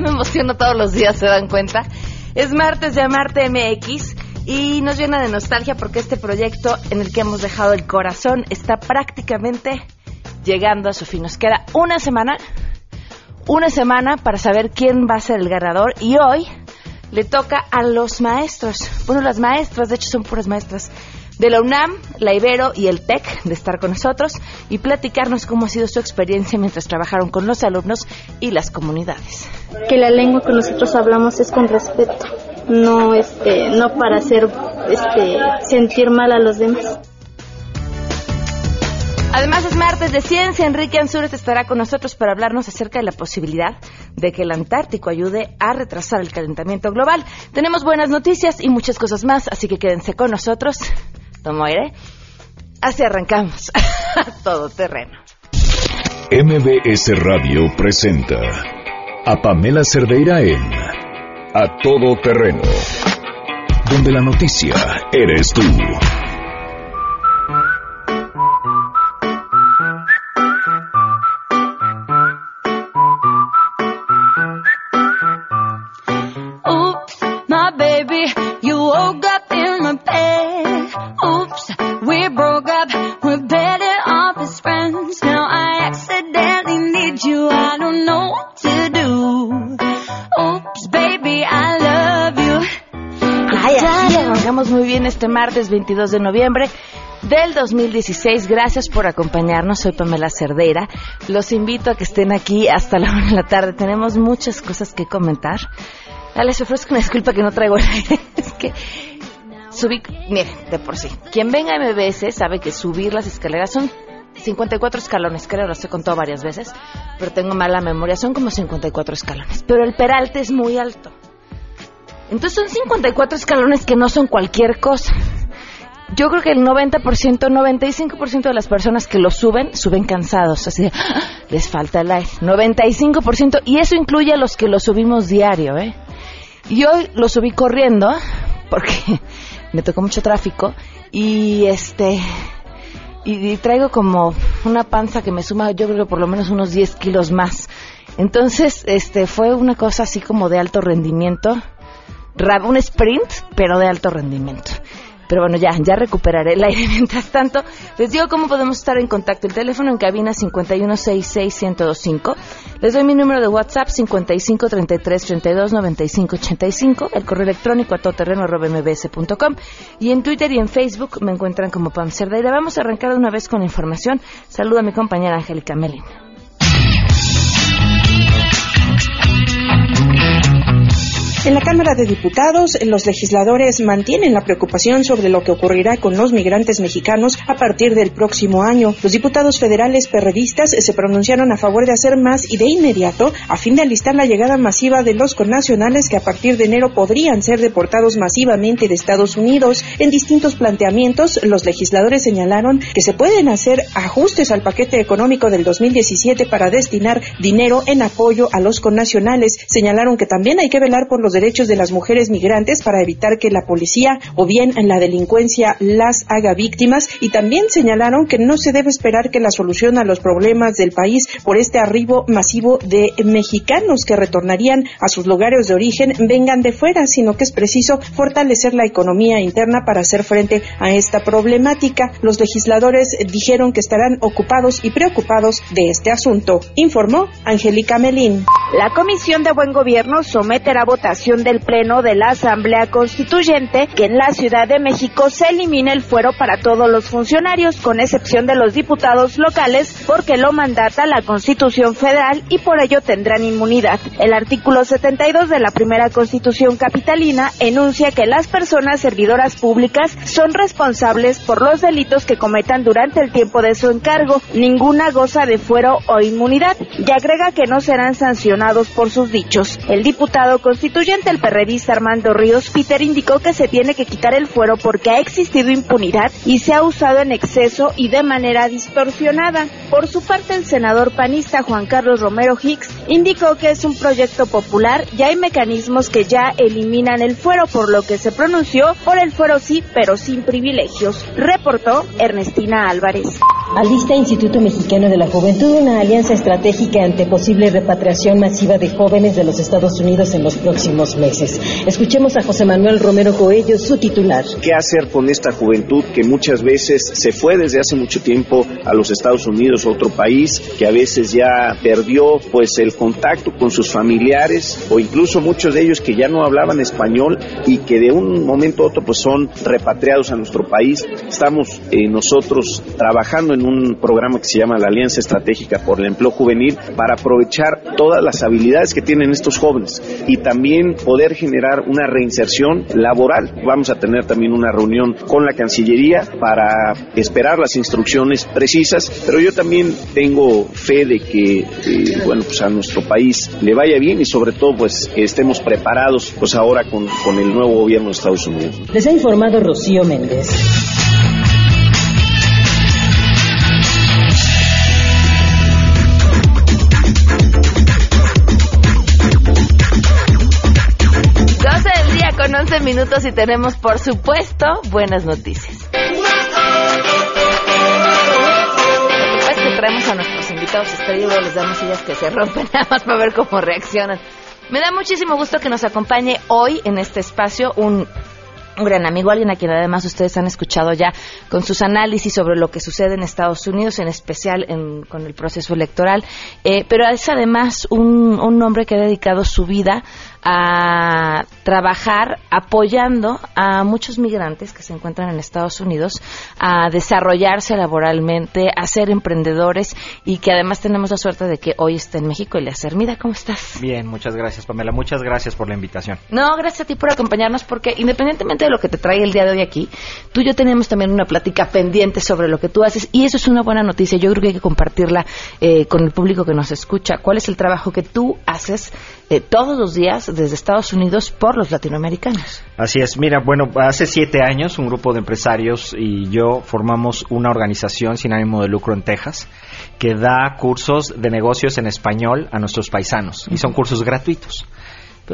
me emociono todos los días, ¿se dan cuenta? Es martes de Amarte MX y nos llena de nostalgia porque este proyecto en el que hemos dejado el corazón está prácticamente llegando a su fin. Nos queda una semana, una semana para saber quién va a ser el ganador y hoy le toca a los maestros. Bueno, las maestras, de hecho son puras maestras de la UNAM, la Ibero y el TEC de estar con nosotros y platicarnos cómo ha sido su experiencia mientras trabajaron con los alumnos y las comunidades. Que la lengua que nosotros hablamos es con respeto, no este no para hacer este sentir mal a los demás. Además es martes de ciencia. Enrique Ansúrez estará con nosotros para hablarnos acerca de la posibilidad de que el Antártico ayude a retrasar el calentamiento global. Tenemos buenas noticias y muchas cosas más, así que quédense con nosotros. Tomo aire. Así arrancamos. Todo terreno. MBS Radio presenta a Pamela Cerdeira en A Todo Terreno, donde la noticia eres tú. Este martes 22 de noviembre del 2016. Gracias por acompañarnos. Soy Pamela Cerdeira. Los invito a que estén aquí hasta la una de la tarde. Tenemos muchas cosas que comentar. Ah, Les ofrezco una disculpa que no traigo el aire. Es que subí, miren, de por sí. Quien venga a MBS sabe que subir las escaleras son 54 escalones, creo, lo he contado varias veces, pero tengo mala memoria, son como 54 escalones. Pero el peralte es muy alto. Entonces son 54 escalones que no son cualquier cosa. Yo creo que el 90%, 95% de las personas que lo suben, suben cansados, así de, ¡ah! les falta el aire. 95%, y eso incluye a los que lo subimos diario, ¿eh? Y hoy lo subí corriendo, porque me tocó mucho tráfico, y este, y, traigo como una panza que me suma, yo creo por lo menos unos 10 kilos más. Entonces, este, fue una cosa así como de alto rendimiento, un sprint, pero de alto rendimiento. Pero bueno, ya, ya recuperaré el aire. Mientras tanto, les digo cómo podemos estar en contacto. El teléfono en cabina 5166125. Les doy mi número de WhatsApp 5533329585. El correo electrónico a todoterreno.mbs.com. Y en Twitter y en Facebook me encuentran como Pam Cerdeira. Vamos a arrancar de una vez con la información. Saludo a mi compañera Angélica Melin. En la Cámara de Diputados, los legisladores mantienen la preocupación sobre lo que ocurrirá con los migrantes mexicanos a partir del próximo año. Los diputados federales perredistas se pronunciaron a favor de hacer más y de inmediato a fin de alistar la llegada masiva de los connacionales que a partir de enero podrían ser deportados masivamente de Estados Unidos. En distintos planteamientos, los legisladores señalaron que se pueden hacer ajustes al paquete económico del 2017 para destinar dinero en apoyo a los connacionales. Señalaron que también hay que velar por los derechos de las mujeres migrantes para evitar que la policía o bien la delincuencia las haga víctimas y también señalaron que no se debe esperar que la solución a los problemas del país por este arribo masivo de mexicanos que retornarían a sus lugares de origen vengan de fuera, sino que es preciso fortalecer la economía interna para hacer frente a esta problemática. Los legisladores dijeron que estarán ocupados y preocupados de este asunto, informó Angélica Melín. La Comisión de Buen Gobierno someterá a votación del Pleno de la Asamblea Constituyente que en la Ciudad de México se elimine el fuero para todos los funcionarios, con excepción de los diputados locales, porque lo mandata la Constitución Federal y por ello tendrán inmunidad. El artículo 72 de la primera Constitución capitalina enuncia que las personas servidoras públicas son responsables por los delitos que cometan durante el tiempo de su encargo. Ninguna goza de fuero o inmunidad y agrega que no serán sancionados por sus dichos. El diputado constituyente, el perredista Armando Ríos Peter, indicó que se tiene que quitar el fuero porque ha existido impunidad y se ha usado en exceso y de manera distorsionada. Por su parte, el senador panista Juan Carlos Romero Hicks indicó que es un proyecto popular y hay mecanismos que ya eliminan el fuero, por lo que se pronunció por el fuero sí, pero sin privilegios. Reportó Ernestina Álvarez. Alista Instituto Mexicano de la Juventud una alianza estratégica ante posible repatriación masiva de jóvenes de los Estados Unidos en los próximos meses. Escuchemos a José Manuel Romero Coello, su titular. ¿Qué hacer con esta juventud que muchas veces se fue desde hace mucho tiempo a los Estados Unidos o otro país, que a veces ya perdió pues el contacto con sus familiares o incluso muchos de ellos que ya no hablaban español y que de un momento a otro pues son repatriados a nuestro país? Estamos eh, nosotros trabajando en un programa que se llama la Alianza Estratégica por el Empleo Juvenil para aprovechar todas las habilidades que tienen estos jóvenes y también poder generar una reinserción laboral. Vamos a tener también una reunión con la Cancillería para esperar las instrucciones precisas, pero yo también tengo fe de que eh, bueno, pues a nuestro país le vaya bien y sobre todo pues que estemos preparados pues ahora con, con el nuevo gobierno de Estados Unidos. Les ha informado Rocío Méndez. 11 minutos y tenemos, por supuesto, buenas noticias. Lo que es que traemos a nuestros invitados estrellas, les damos sillas que se rompen nada más para ver cómo reaccionan. Me da muchísimo gusto que nos acompañe hoy en este espacio un un gran amigo, alguien a quien además ustedes han escuchado ya con sus análisis sobre lo que sucede en Estados Unidos, en especial con el proceso electoral, eh, pero es además un, un hombre que ha dedicado su vida a trabajar apoyando a muchos migrantes que se encuentran en Estados Unidos a desarrollarse laboralmente, a ser emprendedores y que además tenemos la suerte de que hoy está en México. Eliezer, mira, ¿cómo estás? Bien, muchas gracias, Pamela. Muchas gracias por la invitación. No, gracias a ti por acompañarnos porque independientemente de lo que te trae el día de hoy aquí, tú y yo tenemos también una plática pendiente sobre lo que tú haces y eso es una buena noticia. Yo creo que hay que compartirla eh, con el público que nos escucha. ¿Cuál es el trabajo que tú haces eh, todos los días desde Estados Unidos por los latinoamericanos. Así es, mira, bueno, hace siete años un grupo de empresarios y yo formamos una organización sin ánimo de lucro en Texas que da cursos de negocios en español a nuestros paisanos y son cursos gratuitos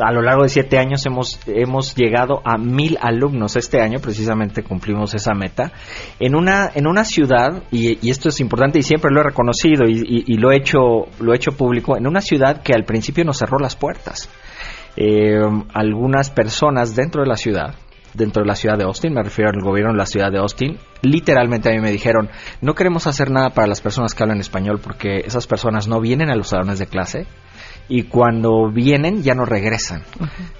a lo largo de siete años hemos, hemos llegado a mil alumnos. Este año precisamente cumplimos esa meta. En una, en una ciudad, y, esto es importante y siempre lo he reconocido y, lo, he hecho, lo he hecho público, en una ciudad que al principio nos cerró las puertas. Eh, algunas personas dentro de la ciudad, dentro de la ciudad de Austin, me refiero al gobierno de la ciudad de Austin, literalmente a mí me dijeron, no queremos hacer nada para las personas que hablan español porque esas personas no vienen a los salones de clase, y cuando vienen ya no regresan.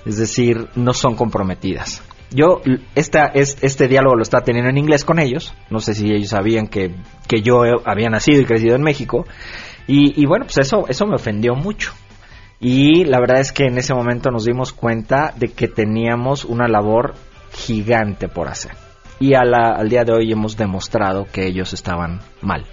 Es decir, no son comprometidas. Yo esta, este diálogo lo estaba teniendo en inglés con ellos. No sé si ellos sabían que, que yo había nacido y crecido en México. Y, y, bueno, pues eso, eso me ofendió mucho. Y la verdad es que en ese momento nos dimos cuenta de que teníamos una labor gigante por hacer. Y a la, al día de hoy hemos demostrado que ellos estaban mal.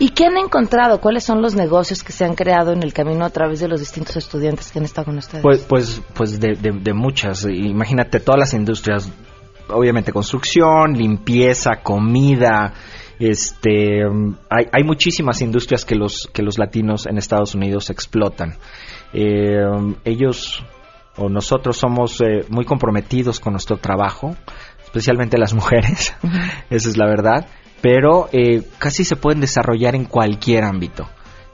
¿Y qué han encontrado? ¿Cuáles son los negocios que se han creado en el camino a través de los distintos estudiantes que han estado con ustedes? Pues, pues, pues de, de, muchas. Imagínate todas las industrias, obviamente construcción, limpieza, comida, este hay, hay, muchísimas industrias que los que los latinos en Estados Unidos explotan eh, ellos o nosotros somos eh, muy comprometidos con nuestro trabajo especialmente las mujeres esa es la verdad pero eh, casi se pueden desarrollar en cualquier ámbito.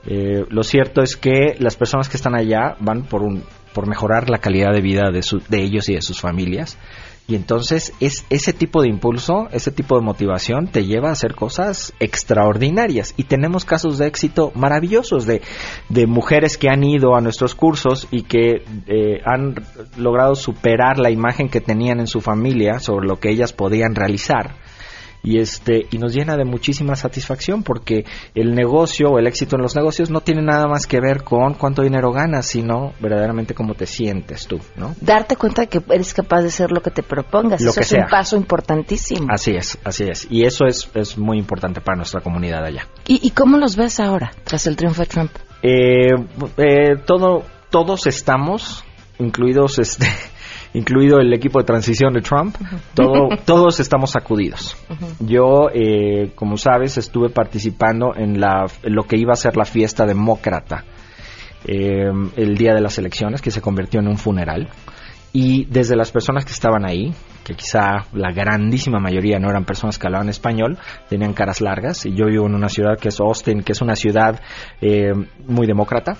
Eh, lo cierto es que las personas que están allá van por, un, por mejorar la calidad de vida de, de ellos y de sus familias. Y entonces es ese tipo de impulso, ese tipo de motivación te lleva a hacer cosas extraordinarias. Y tenemos casos de éxito maravillosos de, de mujeres que han ido a nuestros cursos y que eh, han logrado superar la imagen que tenían en su familia sobre lo que ellas podían realizar y este y nos llena de muchísima satisfacción porque el negocio o el éxito en los negocios no tiene nada más que ver con cuánto dinero ganas, sino verdaderamente cómo te sientes tú, ¿no? Darte cuenta de que eres capaz de hacer lo que te propongas, eso es un paso importantísimo. Así es, así es, y eso es, es muy importante para nuestra comunidad allá. ¿Y, cómo los ves ahora tras el triunfo de Trump? Eh, eh, todo, todos estamos, incluidos este incluido el equipo de transición de Trump, todos estamos sacudidos. Yo, eh, como sabes, estuve participando en, la, lo que iba a ser la fiesta demócrata eh, el día de las elecciones, que se convirtió en un funeral. Y desde las personas que estaban ahí, que quizá la grandísima mayoría no eran personas que hablaban español, tenían caras largas. Y yo vivo en una ciudad que es Austin, que es una ciudad eh, muy demócrata.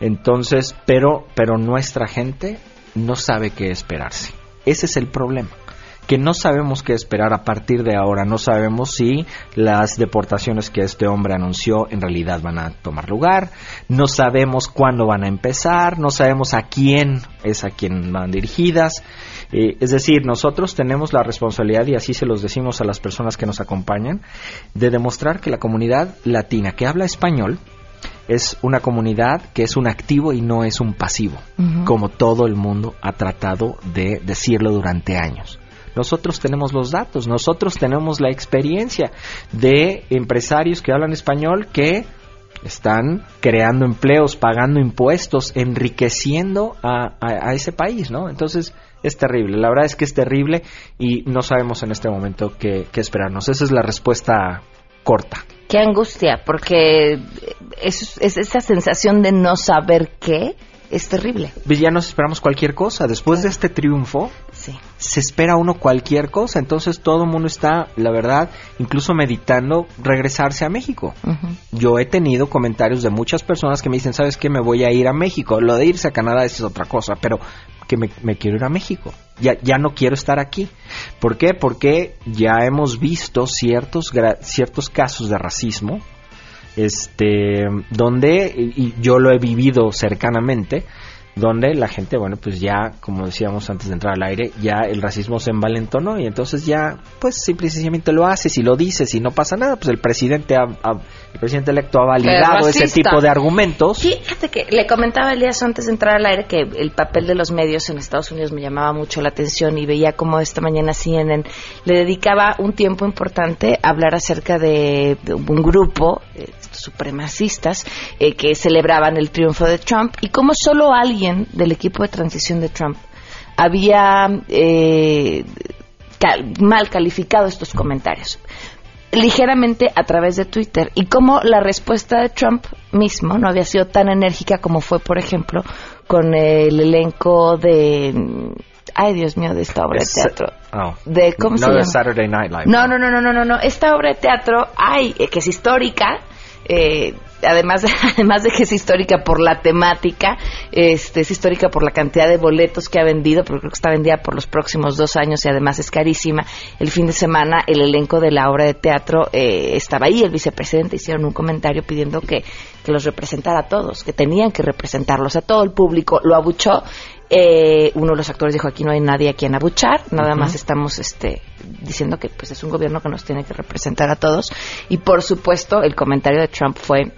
Entonces, pero, pero nuestra gente no sabe qué esperarse. Ese es el problema que no sabemos qué esperar a partir de ahora. No sabemos si las deportaciones que este hombre anunció en realidad van a tomar lugar. No sabemos cuándo van a empezar. No sabemos a quién es a quién van dirigidas. Eh, es decir, nosotros tenemos la responsabilidad, y así se los decimos a las personas que nos acompañan, de demostrar que la comunidad latina que habla español es una comunidad que es un activo y no es un pasivo, como todo el mundo ha tratado de decirlo durante años. Nosotros tenemos los datos, nosotros tenemos la experiencia de empresarios que hablan español que están creando empleos, pagando impuestos, enriqueciendo a, ese país, ¿no? Entonces es terrible, la verdad es que es terrible y no sabemos en este momento qué, esperarnos. Esa es la respuesta corta. Qué angustia, porque es, es esa sensación de no saber qué es terrible. Ya nos esperamos cualquier cosa. Después de este triunfo, se espera uno cualquier cosa. Entonces todo el mundo está, la verdad, incluso meditando regresarse a México. Yo he tenido comentarios de muchas personas que me dicen, ¿sabes qué? Me voy a ir a México. Lo de irse a Canadá es otra cosa, pero que me, quiero ir a México. Ya, ya no quiero estar aquí. ¿Por qué? Porque ya hemos visto ciertos, ciertos casos de racismo este, donde, y yo lo he vivido cercanamente, donde la gente, bueno, pues ya, como decíamos antes de entrar al aire, ya el racismo se envalentonó y entonces ya, pues simple y sencillamente lo haces y lo dices y no pasa nada, pues el presidente ha, el presidente electo ha validado ese tipo de argumentos. Fíjate que le comentaba Elías antes de entrar al aire que el papel de los medios en Estados Unidos me llamaba mucho la atención y veía como esta mañana CNN le dedicaba un tiempo importante a hablar acerca de, un grupo eh, supremacistas eh, que celebraban el triunfo de Trump y como solo alguien del equipo de transición de Trump había eh, mal calificado estos comentarios ligeramente a través de Twitter y como la respuesta de Trump mismo no había sido tan enérgica como fue, por ejemplo, con el elenco de ay Dios mío de esta obra de teatro oh. de cómo se llama Saturday Night Live no no no no no no no esta obra de teatro ay eh, que es histórica eh, además, de, además de que es histórica por la temática, este, es histórica por la cantidad de boletos que ha vendido, porque creo que está vendida por los próximos dos años y además es carísima. El fin de semana el elenco de la obra de teatro eh, estaba ahí, el vicepresidente hicieron un comentario pidiendo que, que los representara a todos, que tenían que representarlos a todo el público, lo abuchó eh, uno de los actores dijo aquí no hay nadie a quien abuchar, nada más estamos este, diciendo que pues es un gobierno que nos tiene que representar a todos y por supuesto el comentario de Trump fue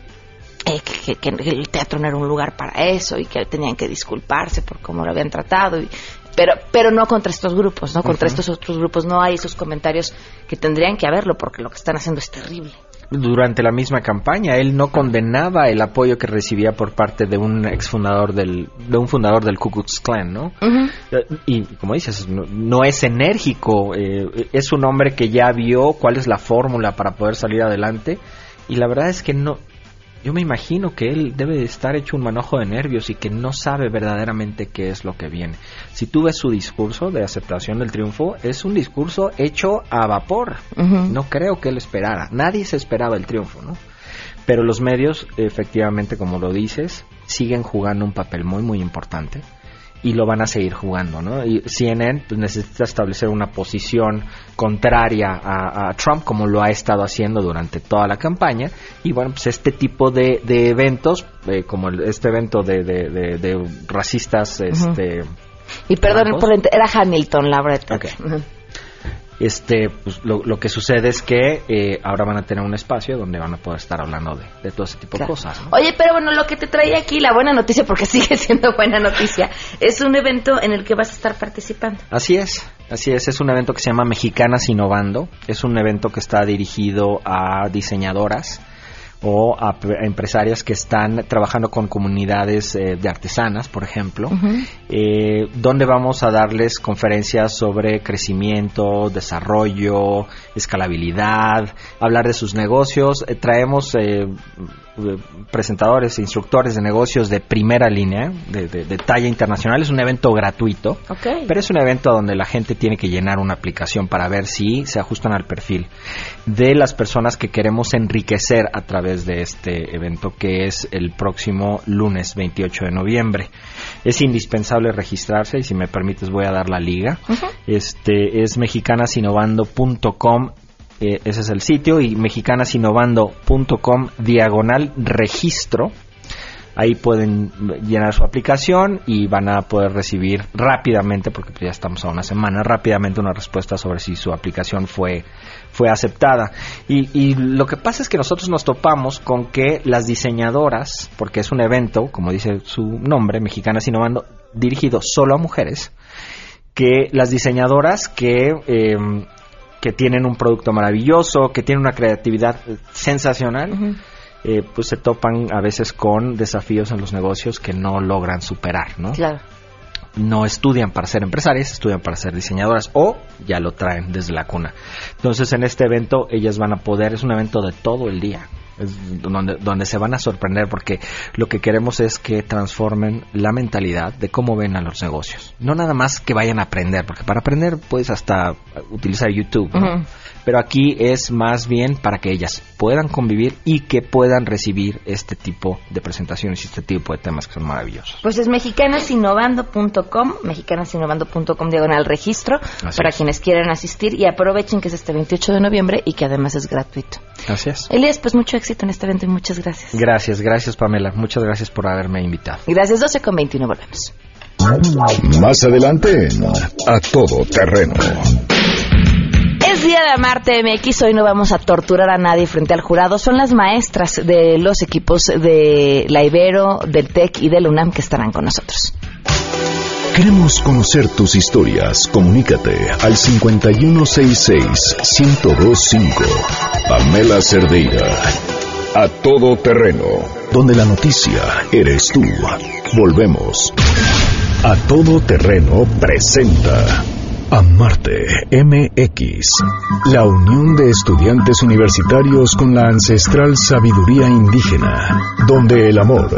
eh, que, el teatro no era un lugar para eso y que tenían que disculparse por cómo lo habían tratado y, pero pero no contra estos grupos, no contra estos otros grupos no hay esos comentarios que tendrían que haberlo porque lo que están haciendo es terrible durante la misma campaña. Él no condenaba el apoyo que recibía por parte de un exfundador del, de un fundador del Ku Klux Klan, ¿no? Y como dices, no, es enérgico, eh, es un hombre que ya vio cuál es la fórmula para poder salir adelante y la verdad es que no, yo me imagino que él debe de estar hecho un manojo de nervios y que no sabe verdaderamente qué es lo que viene. Si tú ves su discurso de aceptación del triunfo, es un discurso hecho a vapor. No creo que él esperara. Nadie se esperaba el triunfo, ¿no? Pero los medios, efectivamente, como lo dices, siguen jugando un papel muy, muy importante y lo van a seguir jugando, ¿no? Y CNN pues, necesita establecer una posición contraria a, Trump como lo ha estado haciendo durante toda la campaña. Y bueno, pues este tipo de, de eventos, eh, como este evento de, de, racistas, este... Y perdón, era Hamilton, la verdad. Okay este pues, lo, que sucede es que eh, ahora van a tener un espacio donde van a poder estar hablando de, todo ese tipo de cosas. Oye, pero bueno, lo que te trae aquí, la buena noticia, porque sigue siendo buena noticia, es un evento en el que vas a estar participando. Así es, así es, es un evento que se llama Mexicanas Innovando, es un evento que está dirigido a diseñadoras, o a, a empresarias que están trabajando con comunidades eh, de artesanas, por ejemplo, eh, donde vamos a darles conferencias sobre crecimiento, desarrollo, escalabilidad, hablar de sus negocios. Eh, traemos eh, presentadores e instructores de negocios de primera línea, de, de- de talla internacional. Es un evento gratuito. Pero es un evento donde la gente tiene que llenar una aplicación para ver si se ajustan al perfil de las personas que queremos enriquecer a través de este evento que es el próximo lunes 28 de noviembre. Es indispensable registrarse y si me permites voy a dar la liga. Este es mexicanasinnovando.com eh, ese es el sitio y mexicanasinnovando.com diagonal registro Ahí pueden llenar su aplicación y van a poder recibir rápidamente, porque ya estamos a una semana, rápidamente una respuesta sobre si su aplicación fue, fue aceptada. Y, y lo que pasa es que nosotros nos topamos con que las diseñadoras, porque es un evento, como dice su nombre, Mexicanas Innovando, dirigido solo a mujeres, que las diseñadoras que... eh, que tienen un producto maravilloso, que tienen una creatividad sensacional, eh, pues se topan a veces con desafíos en los negocios que no logran superar, ¿no? Claro. No estudian para ser empresarias, estudian para ser diseñadoras o ya lo traen desde la cuna. Entonces en este evento ellas van a poder, es un evento de todo el día, es donde, donde se van a sorprender porque lo que queremos es que transformen la mentalidad de cómo ven a los negocios. No nada más que vayan a aprender, porque para aprender puedes hasta utilizar YouTube, ¿no? Pero aquí es más bien para que ellas puedan convivir y que puedan recibir este tipo de presentaciones y este tipo de temas que son maravillosos. Pues es mexicanasinnovando.com, mexicanasinnovando.com diagonal registro, Así para es. quienes quieran asistir y aprovechen que es este 28 de noviembre y que además es gratuito. Gracias. Elías, pues mucho éxito en este evento y muchas gracias. Gracias, gracias Pamela. Muchas gracias por haberme invitado. Gracias, 12 con 21, volvemos. Más adelante en A Todo Terreno. Día de Amarte MX, hoy no vamos a torturar a nadie frente al jurado. Son las maestras de los equipos de la Ibero, del TEC y del UNAM que estarán con nosotros. Queremos conocer tus historias. Comunícate al 5166-1025. Pamela Cerdeira. A todo terreno. Donde la noticia eres tú. Volvemos. A todo terreno presenta. Amarte MX. La unión de estudiantes universitarios con la ancestral sabiduría indígena. Donde el amor,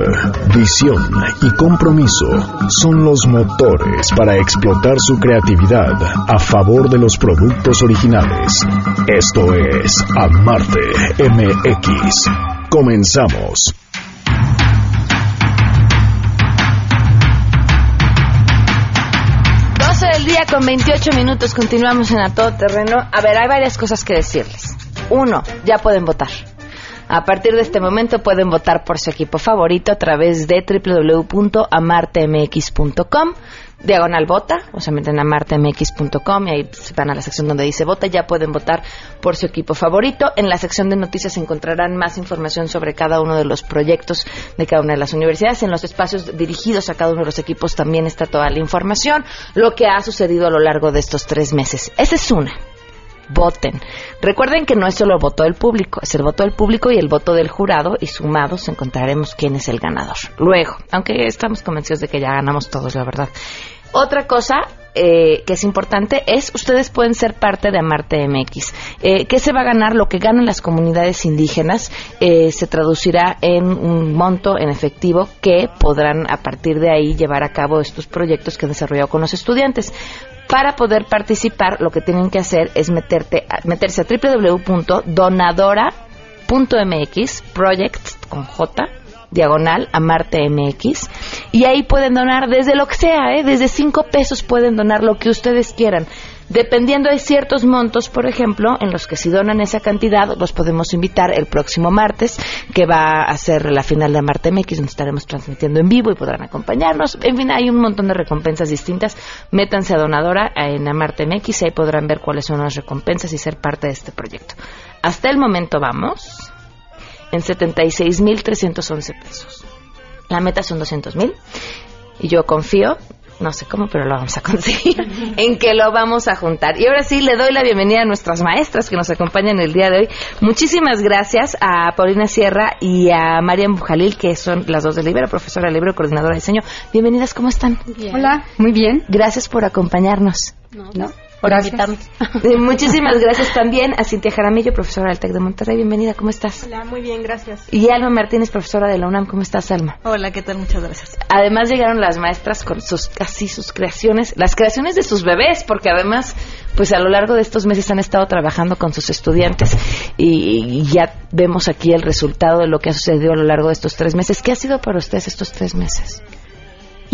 visión y compromiso son los motores para explotar su creatividad a favor de los productos originales. Esto es Amarte MX. Comenzamos. Del día con 28 minutos, continuamos en A Todo Terreno. A ver, hay varias cosas que decirles. Uno, ya pueden votar. A partir de este momento pueden votar por su equipo favorito a través de www.amartemx.com diagonal vota, o sea, meten a martemx.com y ahí se van a la sección donde dice vota, ya pueden votar por su equipo favorito. En la sección de noticias encontrarán más información sobre cada uno de los proyectos de cada una de las universidades. En los espacios dirigidos a cada uno de los equipos también está toda la información, lo que ha sucedido a lo largo de estos tres meses. Esa es una voten. Recuerden que no es solo el voto del público, es el voto del público y el voto del jurado y sumados encontraremos quién es el ganador. Luego, aunque estamos convencidos de que ya ganamos todos, la verdad. Otra cosa eh, que es importante es ustedes pueden ser parte de Amarte MX. Eh, ¿Qué se va a ganar? Lo que ganan las comunidades indígenas eh, se traducirá en un monto en efectivo que podrán a partir de ahí llevar a cabo estos proyectos que han desarrollado con los estudiantes. Para poder participar, lo que tienen que hacer es meterte, meterse a www.donadora.mx, project con J, diagonal, Amarte MX, y ahí pueden donar desde lo que sea, ¿eh? desde 5 pesos pueden donar lo que ustedes quieran. Dependiendo de ciertos montos, por ejemplo, en los que si donan esa cantidad, los podemos invitar el próximo martes, que va a ser la final de Amarte MX, donde estaremos transmitiendo en vivo y podrán acompañarnos. En fin, hay un montón de recompensas distintas. Métanse a Donadora en Amarte MX y ahí podrán ver cuáles son las recompensas y ser parte de este proyecto. Hasta el momento vamos en 76.311 pesos. La meta son 200.000 y yo confío No sé cómo, pero lo vamos a conseguir. en que lo vamos a juntar. Y ahora sí, le doy la bienvenida a nuestras maestras que nos acompañan el día de hoy. Muchísimas gracias a Paulina Sierra y a Marian Bujalil, que son las dos del Libro, profesora del Libro, coordinadora de diseño. Bienvenidas, ¿cómo están? Hola, muy bien. Gracias por acompañarnos. No, por gracias. Eh, Muchísimas gracias también a Cintia Jaramillo, profesora del TEC de Monterrey. Bienvenida, ¿cómo estás? Hola, muy bien, gracias. Y Alma Martínez, profesora de la UNAM. ¿Cómo estás, Alma? Hola, ¿qué tal? Muchas gracias. Además llegaron las maestras con sus casi sus creaciones, las creaciones de sus bebés, porque además, pues a lo largo de estos meses han estado trabajando con sus estudiantes y, y ya vemos aquí el resultado de lo que ha sucedido a lo largo de estos tres meses. ¿Qué ha sido para ustedes estos tres meses?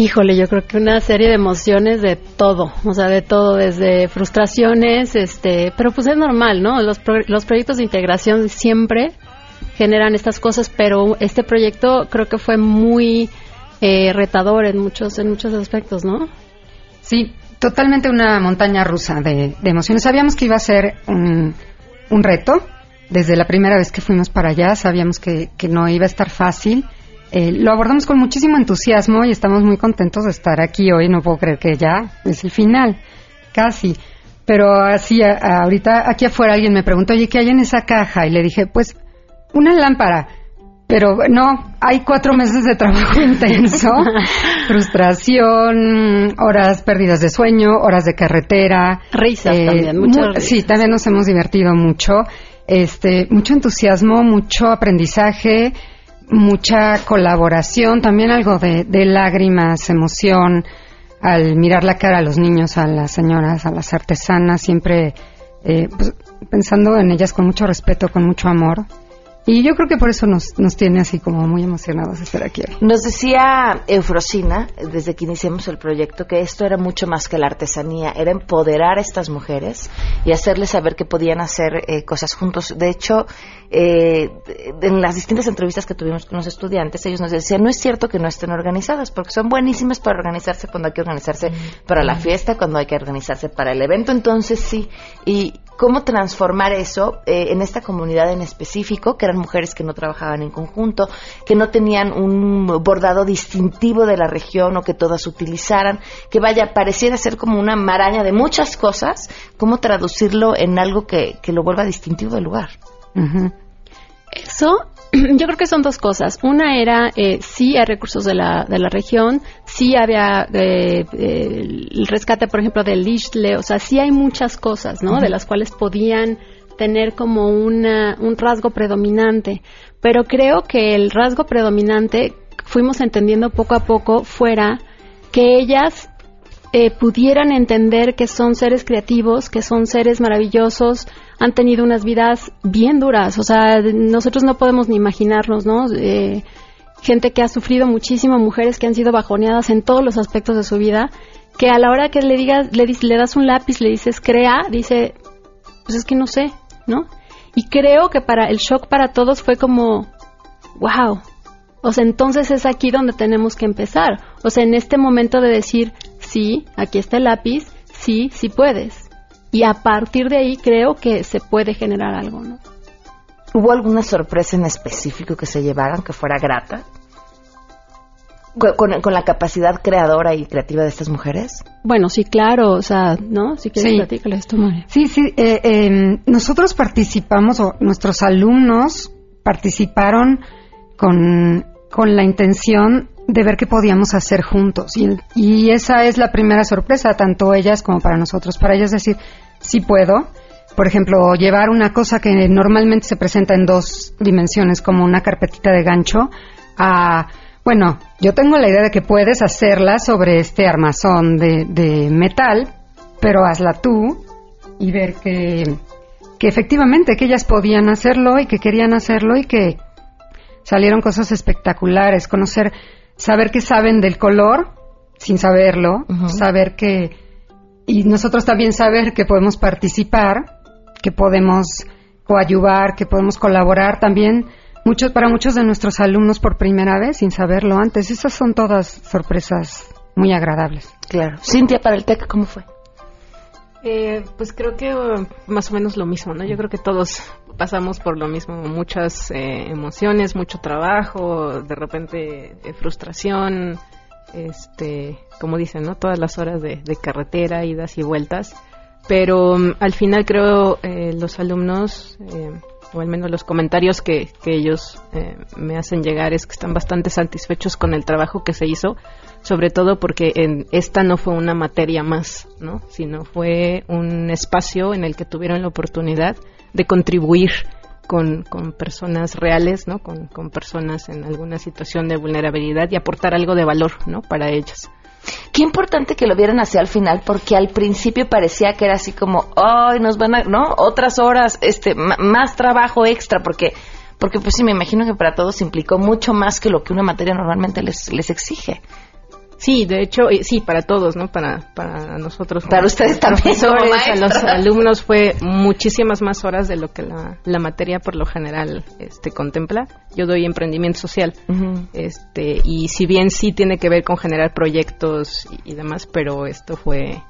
Híjole, yo creo que una serie de emociones de todo, o sea, de todo, desde frustraciones, este, pero pues es normal, ¿no? Los, pro- los proyectos de integración siempre generan estas cosas, pero este proyecto creo que fue muy eh, retador en muchos, en muchos aspectos, ¿no? Sí, totalmente una montaña rusa de, emociones. Sabíamos que iba a ser un, un reto. Desde la primera vez que fuimos para allá sabíamos que, que no iba a estar fácil. Eh, lo abordamos con muchísimo entusiasmo y estamos muy contentos de estar aquí hoy. No puedo creer que ya es el final, casi. Pero así, a- a- ahorita aquí afuera alguien me preguntó, oye, ¿qué hay en esa caja? Y le dije, pues, una lámpara. Pero no, hay cuatro meses de trabajo intenso, frustración, horas perdidas de sueño, horas de carretera. Risas también, muchas mu- risas. Sí, también nos hemos divertido mucho. Este, mucho entusiasmo, mucho aprendizaje, mucha colaboración, también algo de, de lágrimas, emoción, al mirar la cara a los niños, a las señoras, a las artesanas, siempre eh, pues, pensando en ellas con mucho respeto, con mucho amor. Y yo creo que por eso nos, nos tiene así como muy emocionados estar aquí. Nos decía Eufrosina, desde que iniciamos el proyecto, que esto era mucho más que la artesanía, era empoderar a estas mujeres y hacerles saber que podían hacer eh, cosas juntos. De hecho, eh, en las distintas entrevistas que tuvimos con los estudiantes, ellos nos decían, no es cierto que no estén organizadas, porque son buenísimas para organizarse cuando hay que organizarse para la fiesta, cuando hay que organizarse para el evento, entonces sí. Y cómo transformar eso eh, en esta comunidad en específico, que eran mujeres que no trabajaban en conjunto, que no tenían un bordado distintivo de la región o que todas utilizaran, que vaya, pareciera ser como una maraña de muchas cosas, cómo traducirlo en algo que, que lo vuelva distintivo del lugar. Eso, yo creo que son dos cosas. Una era, eh, sí hay recursos de la, de la región, sí había eh, eh, el rescate, por ejemplo, del Isle, o sea, sí hay muchas cosas, ¿no? De las cuales podían tener como una, un rasgo predominante. Pero creo que el rasgo predominante, fuimos entendiendo poco a poco, fuera que ellas eh, pudieran entender que son seres creativos, que son seres maravillosos, han tenido unas vidas bien duras. O sea, nosotros no podemos ni imaginarnos, ¿no? Eh, gente que ha sufrido muchísimo, mujeres que han sido bajoneadas en todos los aspectos de su vida, que a la hora que le digas, le, le das un lápiz, le dices crea, dice, pues es que no sé, ¿no? Y creo que para el shock para todos fue como, wow. O sea, entonces es aquí donde tenemos que empezar. O sea, en este momento de decir, sí, aquí está el lápiz, sí, sí puedes. Y a partir de ahí creo que se puede generar algo, ¿no? ¿Hubo alguna sorpresa en específico que se llevaran que fuera grata? ¿Con, con- con la capacidad creadora y creativa de estas mujeres? Bueno, sí, claro, o sea, ¿no? Si quieres, Sí. platícale esto, María. Sí, sí. eh, eh, nosotros participamos, o nuestros alumnos participaron con, con la intención de ver qué podíamos hacer juntos. Y, y esa es la primera sorpresa, tanto ellas como para nosotros. Para ellas decir, sí puedo. Por ejemplo, llevar una cosa que normalmente se presenta en dos dimensiones, como una carpetita de gancho, a, bueno, yo tengo la idea de que puedes hacerla sobre este armazón de, de metal, pero hazla tú y ver que, que efectivamente que ellas podían hacerlo y que querían hacerlo y que salieron cosas espectaculares, conocer, saber que saben del color sin saberlo, saber que y nosotros también saber que podemos participar, que podemos coadyuvar, que podemos colaborar también muchos para muchos de nuestros alumnos por primera vez sin saberlo antes. Esas son todas sorpresas muy agradables. Claro. Cintia, para el TEC, ¿cómo fue? Eh, pues creo que más o menos lo mismo, ¿no? Yo creo que todos pasamos por lo mismo, muchas eh, emociones, mucho trabajo, de repente eh, frustración, este, como dicen, ¿no? Todas las horas de, de carretera, idas y vueltas. Pero mm, al final creo eh, los alumnos, eh, o al menos los comentarios que, que ellos eh, me hacen llegar es que están bastante satisfechos con el trabajo que se hizo, sobre todo porque en, esta no fue una materia más, ¿no? Sino fue un espacio en el que tuvieron la oportunidad de contribuir con, con personas reales, ¿no? Con, con personas en alguna situación de vulnerabilidad y aportar algo de valor, ¿no? Para ellos. Qué importante que lo vieran hacia el final, porque al principio parecía que era así como, ay, nos van a, ¿no? Otras horas, este, más trabajo extra, porque, porque pues sí, me imagino que para todos implicó mucho más que lo que una materia normalmente les, les exige. Sí, de hecho, eh, sí, para todos, ¿no? Para, para nosotros. Para ustedes también, profesores, a los alumnos fue muchísimas más horas de lo que la, la materia por lo general este, contempla. Yo doy emprendimiento social, este, y si bien sí tiene que ver con generar proyectos y, y demás, pero esto fue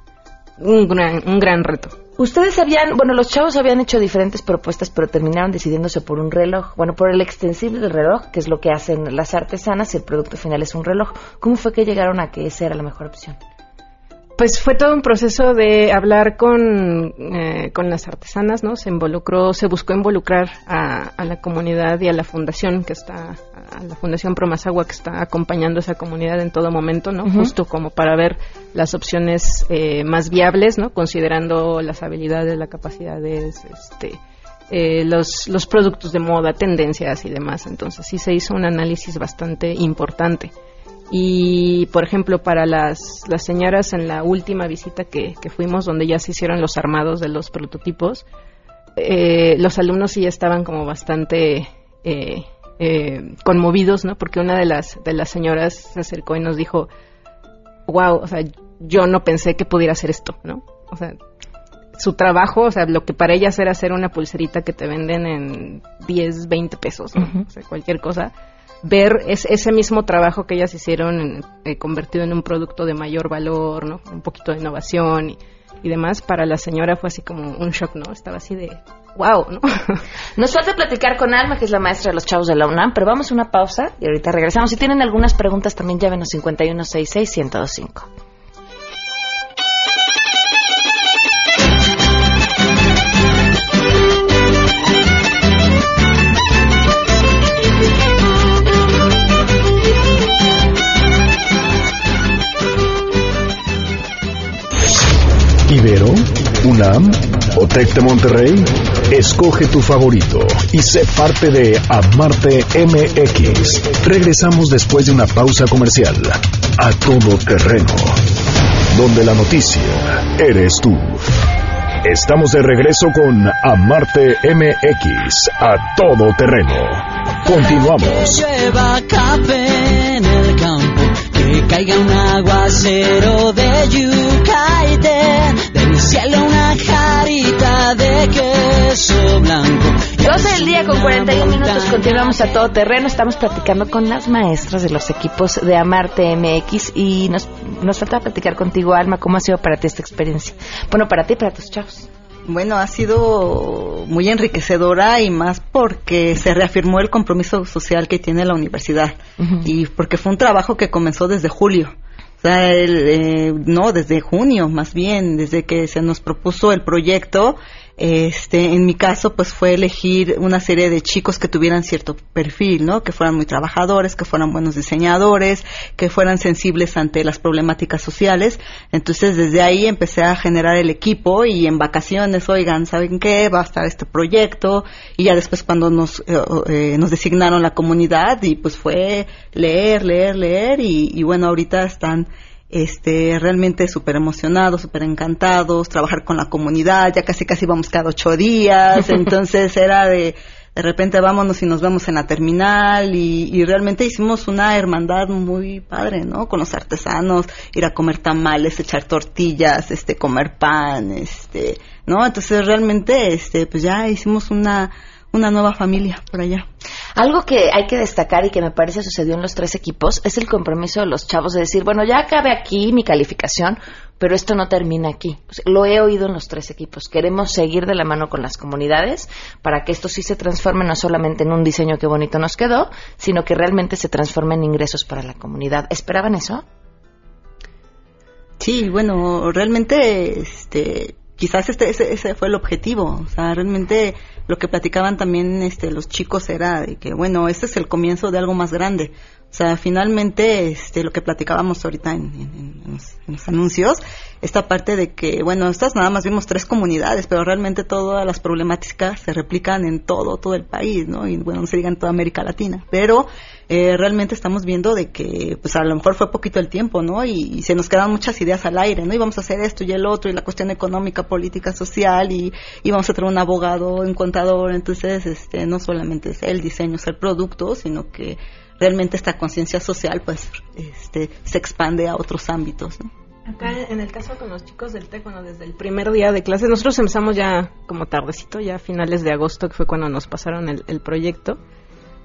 un gran, un gran reto. Ustedes habían, bueno, los chavos habían hecho diferentes propuestas, pero terminaron decidiéndose por un reloj. Bueno, por el extensible del reloj, que es lo que hacen las artesanas, y el producto final es un reloj. ¿Cómo fue que llegaron a que esa era la mejor opción? Pues fue todo un proceso de hablar con, eh, con las artesanas, ¿no? Se involucró, se buscó involucrar a, a la comunidad y a la fundación que está, a la Fundación Promasagua que está acompañando a esa comunidad en todo momento, ¿no? Justo como para ver las opciones eh, más viables, ¿no? Considerando las habilidades, las capacidades, este, eh, los, los productos de moda, tendencias y demás. Entonces sí se hizo un análisis bastante importante. Y, por ejemplo, para las, las señoras en la última visita que, que fuimos, donde ya se hicieron los armados de los prototipos, eh, los alumnos sí estaban como bastante eh, eh, conmovidos, ¿no? Porque una de las, de las señoras se acercó y nos dijo, wow, o sea, yo no pensé que pudiera hacer esto, ¿no? O sea, su trabajo, o sea, lo que para ellas era hacer una pulserita que te venden en 10, 20 pesos, ¿no? O sea, cualquier cosa. Ver es, ese mismo trabajo que ellas hicieron eh, convertido en un producto de mayor valor, ¿no? Un poquito de innovación y, demás, para la señora fue así como un shock, ¿no? Estaba así de, wow, ¿no? Nos falta platicar con Alma, que es la maestra de los chavos de la UNAM, pero vamos a una pausa y ahorita regresamos. Si tienen algunas preguntas, también llávenos 5166-1025. Ibero, UNAM o TEC de Monterrey. Escoge tu favorito y sé parte de Amarte MX. Regresamos después de una pausa comercial. A todo terreno. Donde la noticia eres tú. Estamos de regreso con Amarte MX. A todo terreno. Continuamos. llueva café en el campo, que caiga un aguacero de yucaite, de queso blanco. 12 del día con 41 minutos, continuamos a todo terreno. Estamos platicando con las maestras de los equipos de Amarte MX y nos, nos falta platicar contigo, Alma, cómo ha sido para ti esta experiencia. Bueno, para ti y para tus chavos. Bueno, ha sido muy enriquecedora y más porque se reafirmó el compromiso social que tiene la universidad y porque fue un trabajo que comenzó desde julio. El, eh, no, desde junio más bien, desde que se nos propuso el proyecto, este, en mi caso, pues fue elegir una serie de chicos que tuvieran cierto perfil, ¿no? Que fueran muy trabajadores, que fueran buenos diseñadores, que fueran sensibles ante las problemáticas sociales. Entonces, desde ahí empecé a generar el equipo y en vacaciones, oigan, ¿saben qué? Va a estar este proyecto. Y ya después cuando nos, eh, eh, nos designaron la comunidad y pues fue leer, leer, leer y, y bueno, ahorita están este, realmente súper emocionados, súper encantados, trabajar con la comunidad, ya casi casi vamos cada ocho días, entonces era de, de repente vámonos y nos vemos en la terminal y, y realmente hicimos una hermandad muy padre, ¿no? Con los artesanos, ir a comer tamales, echar tortillas, este, comer pan, este, ¿no? Entonces realmente, este, pues ya hicimos una, una nueva familia por allá. Algo que hay que destacar y que me parece sucedió en los tres equipos es el compromiso de los chavos de decir, bueno, ya acabe aquí mi calificación, pero esto no termina aquí. O sea, lo he oído en los tres equipos. Queremos seguir de la mano con las comunidades para que esto sí se transforme no solamente en un diseño que bonito nos quedó, sino que realmente se transforme en ingresos para la comunidad. ¿Esperaban eso? Sí, bueno, realmente, este, quizás este, ese, ese fue el objetivo. O sea, realmente lo que platicaban también este, los chicos era de que, bueno, este es el comienzo de algo más grande. O sea, finalmente, este, lo que platicábamos ahorita en, los, anuncios, esta parte de que, bueno, estas nada más vimos tres comunidades, pero realmente todas las problemáticas se replican en todo, todo el país, ¿no? Y bueno, no se diga en toda América Latina. Pero eh, realmente estamos viendo de que, pues a lo mejor fue poquito el tiempo, ¿no? Y, se nos quedan muchas ideas al aire, ¿no? Y vamos a hacer esto y el otro, y la cuestión económica, política, social, y, y vamos a traer un abogado, un contador. Entonces, este, no solamente es el diseño, es el producto, sino que realmente esta conciencia social, pues, este, se expande a otros ámbitos. Acá en el caso con los chicos del TEC, bueno, desde el primer día de clases, nosotros empezamos ya como tardecito, ya a finales de agosto, que fue cuando nos pasaron el, el proyecto,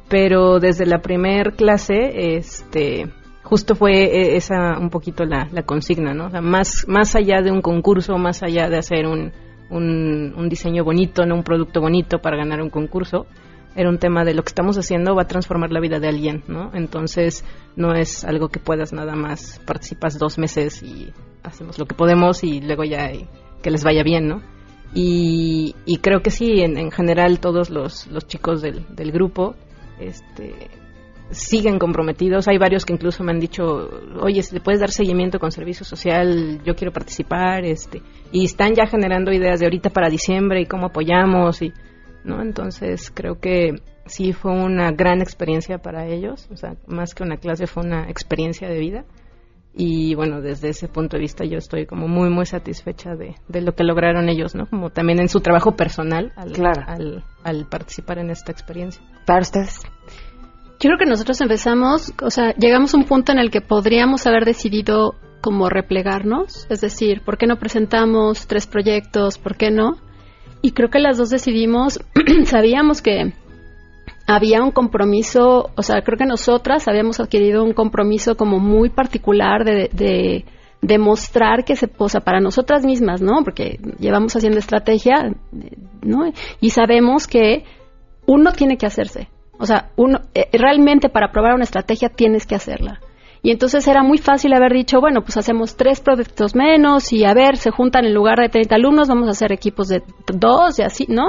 pero desde la primer clase, este, justo fue eh, esa un poquito la, la consigna, ¿no? O sea, más, más allá de un concurso, más allá de hacer un, un, un diseño bonito, no un producto bonito para ganar un concurso, era un tema de lo que estamos haciendo va a transformar la vida de alguien, ¿no? Entonces no es algo que puedas nada más participas dos meses y hacemos lo que podemos y luego ya que les vaya bien, ¿no? Y, y creo que sí, en, en general todos los, los chicos del, del grupo este, siguen comprometidos. Hay varios que incluso me han dicho, oye, si le puedes dar seguimiento con servicio social, yo quiero participar, este, y están ya generando ideas de ahorita para diciembre y cómo apoyamos y, ¿no? Entonces creo que sí fue una gran experiencia para ellos, o sea, más que una clase fue una experiencia de vida. Y bueno, desde ese punto de vista yo estoy como muy, muy satisfecha de, de lo que lograron ellos, ¿no? Como también en su trabajo personal al, al, al participar en esta experiencia. ¿Para ustedes? Yo creo que nosotros empezamos, o sea, llegamos a un punto en el que podríamos haber decidido como replegarnos, es decir, ¿por qué no presentamos tres proyectos? ¿Por qué no? Y creo que las dos decidimos, sabíamos que había un compromiso, o sea, creo que nosotras habíamos adquirido un compromiso como muy particular de, de demostrar que se posa para nosotras mismas, ¿no? Porque llevamos haciendo estrategia, ¿no? Y sabemos que uno tiene que hacerse. O sea, uno eh, realmente para probar una estrategia tienes que hacerla. Y entonces era muy fácil haber dicho, bueno, pues hacemos tres proyectos menos y a ver, se juntan en lugar de 30 alumnos, vamos a hacer equipos de dos y así, ¿no?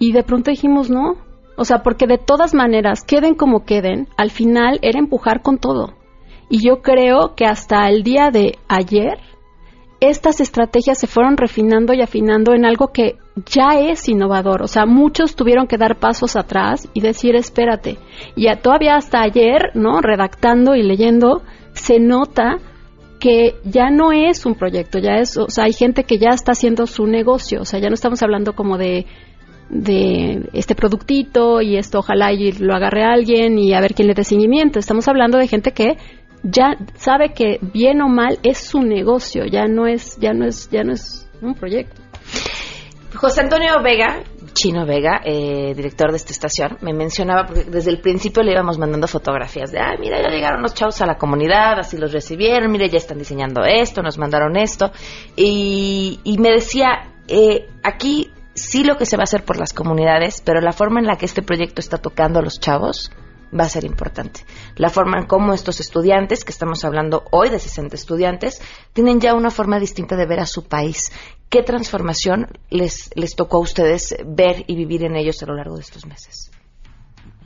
Y de pronto dijimos, no. O sea, porque de todas maneras, queden como queden, al final era empujar con todo. Y yo creo que hasta el día de ayer, estas estrategias se fueron refinando y afinando en algo que ya es innovador. O sea, muchos tuvieron que dar pasos atrás y decir, espérate. Y a- todavía hasta ayer, ¿no? Redactando y leyendo, se nota que ya no es un proyecto, ya es, o sea, hay gente que ya está haciendo su negocio. O sea, ya no estamos hablando como de de este productito y esto ojalá y lo agarre alguien y a ver quién le dé seguimiento. Estamos hablando de gente que ya sabe que bien o mal es su negocio, ya no es ya no es ya no es un proyecto. José Antonio Vega, Chino Vega, eh, director de esta estación, me mencionaba, porque desde el principio le íbamos mandando fotografías de, ay, mira, ya llegaron los chavos a la comunidad, así los recibieron, mire, ya están diseñando esto, nos mandaron esto. Y, y me decía, eh, aquí sí lo que se va a hacer por las comunidades, pero la forma en la que este proyecto está tocando a los chavos va a ser importante. La forma en cómo estos estudiantes, que estamos hablando hoy de 60 estudiantes, tienen ya una forma distinta de ver a su país. ¿Qué transformación les, les tocó a ustedes ver y vivir en ellos a lo largo de estos meses?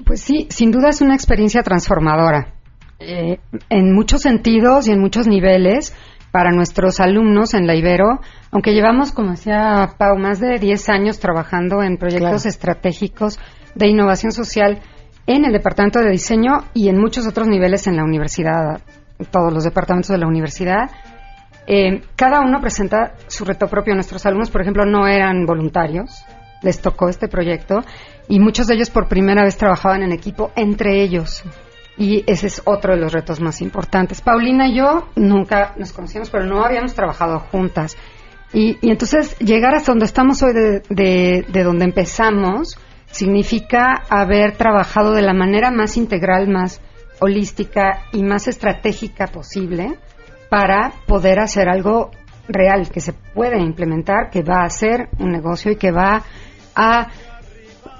Pues sí, sin duda es una experiencia transformadora. Eh, en muchos sentidos y en muchos niveles para nuestros alumnos en la Ibero, aunque llevamos, como decía Pau, más de 10 años trabajando en proyectos estratégicos de innovación social en el departamento de diseño y en muchos otros niveles en la universidad, todos los departamentos de la universidad. Eh, cada uno presenta su reto propio. Nuestros alumnos, por ejemplo, no eran voluntarios, les tocó este proyecto y muchos de ellos por primera vez trabajaban en equipo entre ellos. Y ese es otro de los retos más importantes. Paulina y yo nunca nos conocíamos, pero no habíamos trabajado juntas. Y, y entonces llegar hasta donde estamos hoy, de, de, de donde empezamos, significa haber trabajado de la manera más integral, más holística y más estratégica posible para poder hacer algo real, que se puede implementar, que va a ser un negocio y que va a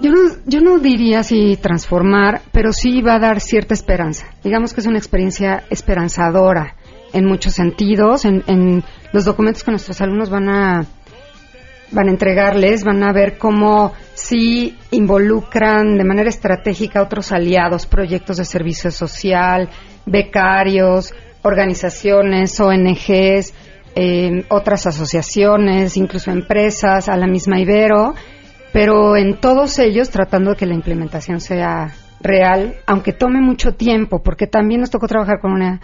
yo no, yo no diría si transformar, pero sí va a dar cierta esperanza. Digamos que es una experiencia esperanzadora en muchos sentidos, en, en los documentos que nuestros alumnos van a van a entregarles, van a ver cómo sí involucran de manera estratégica a otros aliados, proyectos de servicio social, becarios, organizaciones, ONGs, eh, otras asociaciones, incluso empresas, a la misma Ibero, pero en todos ellos tratando de que la implementación sea real, aunque tome mucho tiempo, porque también nos tocó trabajar con una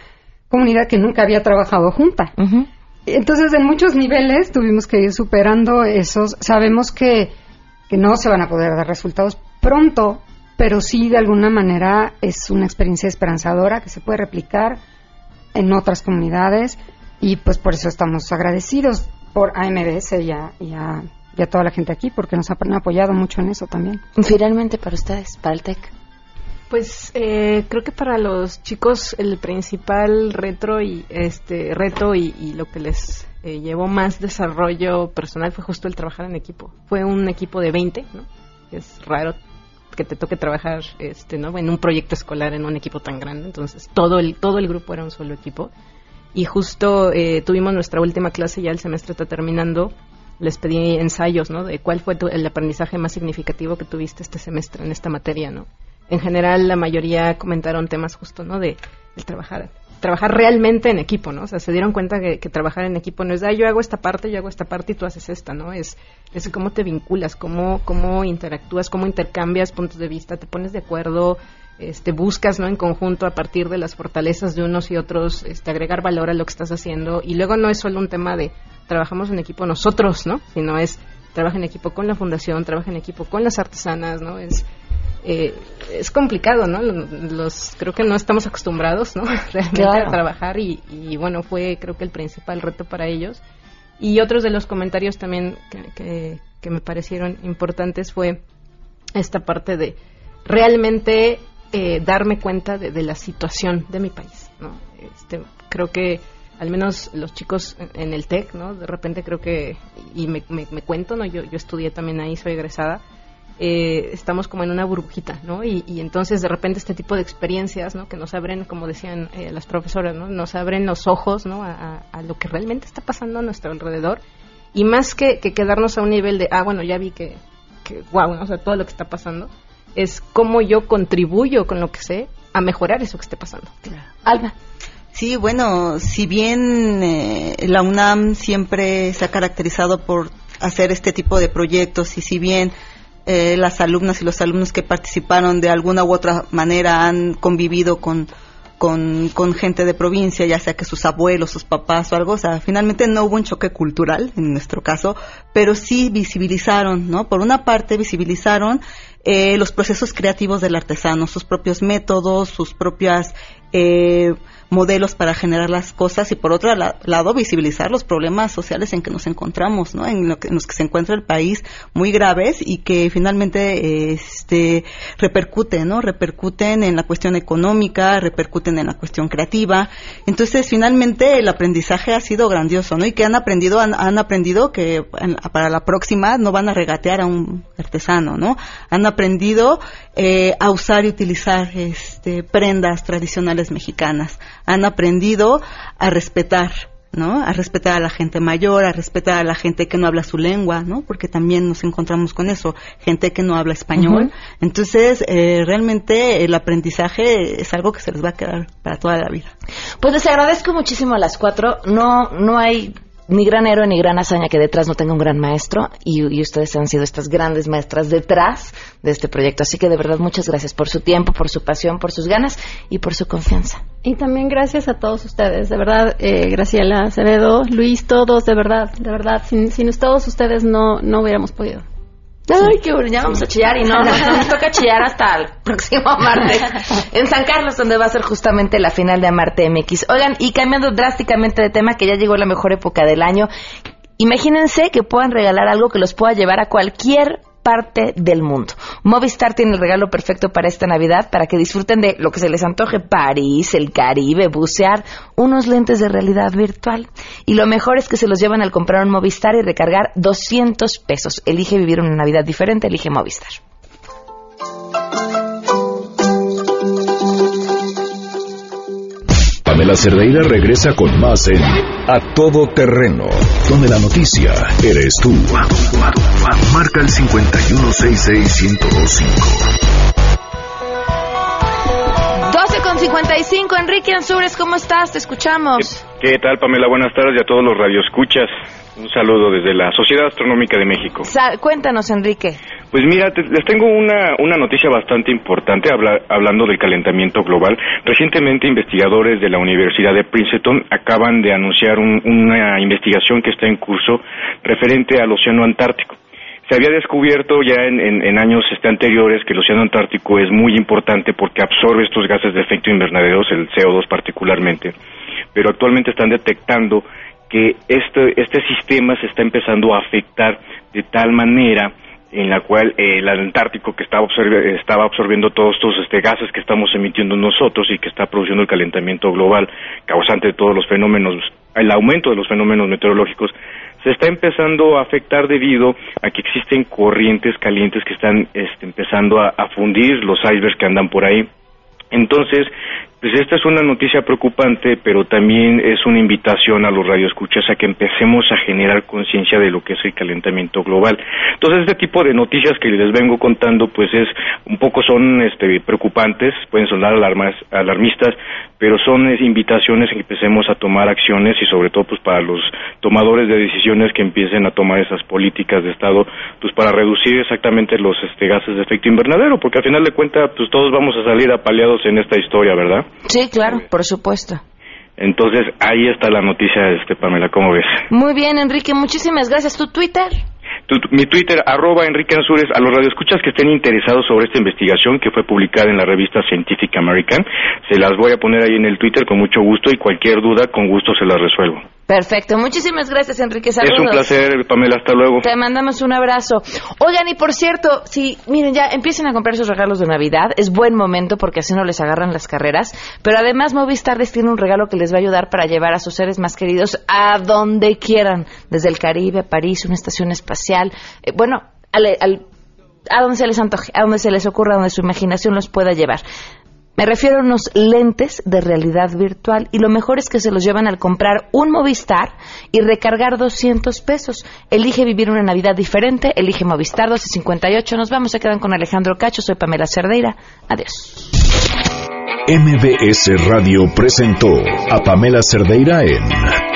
comunidad que nunca había trabajado junta. Entonces, en muchos niveles tuvimos que ir superando esos. Sabemos que, que no se van a poder dar resultados pronto, pero sí de alguna manera es una experiencia esperanzadora que se puede replicar en otras comunidades y pues por eso estamos agradecidos por AMBS y a, y a, y a toda la gente aquí porque nos han apoyado mucho en eso también. Finalmente para ustedes, para el TEC. Pues eh, creo que para los chicos el principal retro y este reto y, y lo que les eh, llevó más desarrollo personal fue justo el trabajar en equipo. Fue un equipo de 20, ¿no? Es raro que te toque trabajar este, ¿no? en un proyecto escolar en un equipo tan grande, entonces todo el todo el grupo era un solo equipo. Y justo eh, tuvimos nuestra última clase, ya el semestre está terminando, les pedí ensayos, ¿no? De cuál fue tu- el aprendizaje más significativo que tuviste este semestre en esta materia, ¿no? En general, la mayoría comentaron temas justo, ¿no? De, el trabajar, trabajar realmente en equipo, ¿no? O sea, se dieron cuenta que, que trabajar en equipo no es, ah, yo hago esta parte, yo hago esta parte y tú haces esta, ¿no? Es, es cómo te vinculas, cómo, cómo interactúas, cómo intercambias puntos de vista, te pones de acuerdo, este, buscas, ¿no? En conjunto a partir de las fortalezas de unos y otros, este, agregar valor a lo que estás haciendo. Y luego no es solo un tema de trabajamos en equipo nosotros, ¿no? Sino es trabaja en equipo con la fundación, trabaja en equipo con las artesanas, ¿no? Es eh, es complicado, ¿no? Los creo que no estamos acostumbrados, ¿no? Realmente Claro. a trabajar y, y bueno fue creo que el principal reto para ellos. Y otros de los comentarios también que, que, que me parecieron importantes fue esta parte de realmente eh, darme cuenta de, de la situación de mi país, ¿no? Este, creo que al menos los chicos en- en el TEC, ¿no? De repente creo que, y me, me- me cuento, ¿no? Yo, yo estudié también ahí, soy egresada, eh, estamos como en una burbujita, ¿no? Y, y entonces de repente este tipo de experiencias, ¿no? Que nos abren, como decían eh, las profesoras, ¿no? Nos abren los ojos, ¿no? A, a- a lo que realmente está pasando a nuestro alrededor. Y más que, que quedarnos a un nivel de, ah, bueno, ya vi que, que wow, ¿no? o sea, todo lo que está pasando, es cómo yo contribuyo con lo que sé a mejorar eso que esté pasando. Alba. Sí, bueno, si bien eh, la UNAM siempre se ha caracterizado por hacer este tipo de proyectos y si bien eh, las alumnas y los alumnos que participaron de alguna u otra manera han convivido con, con, con gente de provincia, ya sea que sus abuelos, sus papás o algo, o sea, finalmente no hubo un choque cultural en nuestro caso, pero sí visibilizaron, ¿no? Por una parte visibilizaron eh, los procesos creativos del artesano, sus propios métodos, sus propias eh, modelos para generar las cosas y por otro la- lado visibilizar los problemas sociales en que nos encontramos, ¿no? En, lo que, en los que se encuentra el país muy graves y que finalmente este repercuten, ¿no? Repercuten en la cuestión económica, repercuten en la cuestión creativa. Entonces, finalmente el aprendizaje ha sido grandioso, ¿no? Y que han aprendido han, han aprendido que para la próxima no van a regatear a un artesano, ¿no? Han aprendido eh, a usar y utilizar este prendas tradicionales mexicanas. Han aprendido a respetar ¿no? A respetar a la gente mayor, a respetar a la gente que no habla su lengua, ¿no? Porque también nos encontramos con eso, gente que no habla español. Entonces, eh, realmente el aprendizaje es algo que se les va a quedar para toda la vida. Pues les agradezco muchísimo a las cuatro. No, no hay ni gran héroe ni gran hazaña que detrás no tenga un gran maestro y, ustedes han sido estas grandes maestras detrás de este proyecto. Así que de verdad muchas gracias por su tiempo, por su pasión, por sus ganas y por su confianza. Y también gracias a todos ustedes, de verdad, eh, Graciela Acevedo, Luis, todos, de verdad, de verdad, sin, sin todos ustedes no, no hubiéramos podido. Ay, qué bueno, ya vamos a chillar y no, no, no, nos toca chillar hasta el próximo martes en San Carlos, donde va a ser justamente la final de Amarte MX. Oigan, y cambiando drásticamente de tema, que ya llegó la mejor época del año, imagínense que puedan regalar algo que los pueda llevar a cualquier parte del mundo. Movistar tiene el regalo perfecto para esta Navidad, para que disfruten de lo que se les antoje, París, el Caribe, bucear, unos lentes de realidad virtual. Y lo mejor es que se los llevan al comprar un Movistar y recargar 200 pesos. Elige vivir una Navidad diferente, elige Movistar. Pamela Cerdeira regresa con más en A Todo Terreno, donde la noticia eres tú. Marca el 5166125. 12 con 55, Enrique Ansures, ¿cómo estás? Te escuchamos. ¿Qué tal, Pamela? Buenas tardes y a todos los radioescuchas. Un saludo desde la Sociedad Astronómica de México. Sa- cuéntanos, Enrique. Pues mira, les tengo una, una noticia bastante importante habla- hablando del calentamiento global. Recientemente investigadores de la Universidad de Princeton acaban de anunciar un- una investigación que está en curso referente al Océano Antártico. Se había descubierto ya en, en- en años este, anteriores que el Océano Antártico es muy importante porque absorbe estos gases de efecto invernadero, el CO2 particularmente, pero actualmente están detectando que este, este sistema se está empezando a afectar de tal manera en la cual eh, el Antártico que estaba, estaba absorbiendo todos estos este, gases que estamos emitiendo nosotros y que está produciendo el calentamiento global causante de todos los fenómenos, el aumento de los fenómenos meteorológicos, se está empezando a afectar debido a que existen corrientes calientes que están este, empezando a, a fundir los icebergs que andan por ahí. Entonces, pues esta es una noticia preocupante, pero también es una invitación a los radioescuchas a que empecemos a generar conciencia de lo que es el calentamiento global. Entonces, este tipo de noticias que les vengo contando, pues es un poco son este, preocupantes, pueden sonar alarmas, alarmistas, pero son es, invitaciones a que empecemos a tomar acciones y sobre todo pues para los tomadores de decisiones que empiecen a tomar esas políticas de Estado, pues para reducir exactamente los este, gases de efecto invernadero, porque al final de cuentas pues todos vamos a salir apaleados en esta historia, ¿verdad? Sí, claro, por supuesto. Entonces, ahí está la noticia, este Pamela, ¿cómo ves? Muy bien, Enrique, muchísimas gracias. ¿Tu Twitter? Tu- mi Twitter, arroba Enrique Ansures, a los radioescuchas que estén interesados sobre esta investigación que fue publicada en la revista Scientific American, se las voy a poner ahí en el Twitter con mucho gusto y cualquier duda, con gusto se las resuelvo. Perfecto, muchísimas gracias, Enrique. Saludos. Es un placer, Pamela, hasta luego. Te mandamos un abrazo. Oigan, y por cierto, si, miren, ya empiecen a comprar sus regalos de Navidad, es buen momento porque así no les agarran las carreras, pero además Movistar les tiene un regalo que les va a ayudar para llevar a sus seres más queridos a donde quieran, desde el Caribe a París, una estación espacial, eh, bueno, al, al- a donde se les antoje, a donde se les ocurra, a donde su imaginación los pueda llevar. Me refiero a unos lentes de realidad virtual y lo mejor es que se los llevan al comprar un Movistar y recargar 200 pesos. Elige vivir una Navidad diferente, elige Movistar 1258. Nos vamos, se quedan con Alejandro Cacho, soy Pamela Cerdeira. Adiós. MBS Radio presentó a Pamela Cerdeira en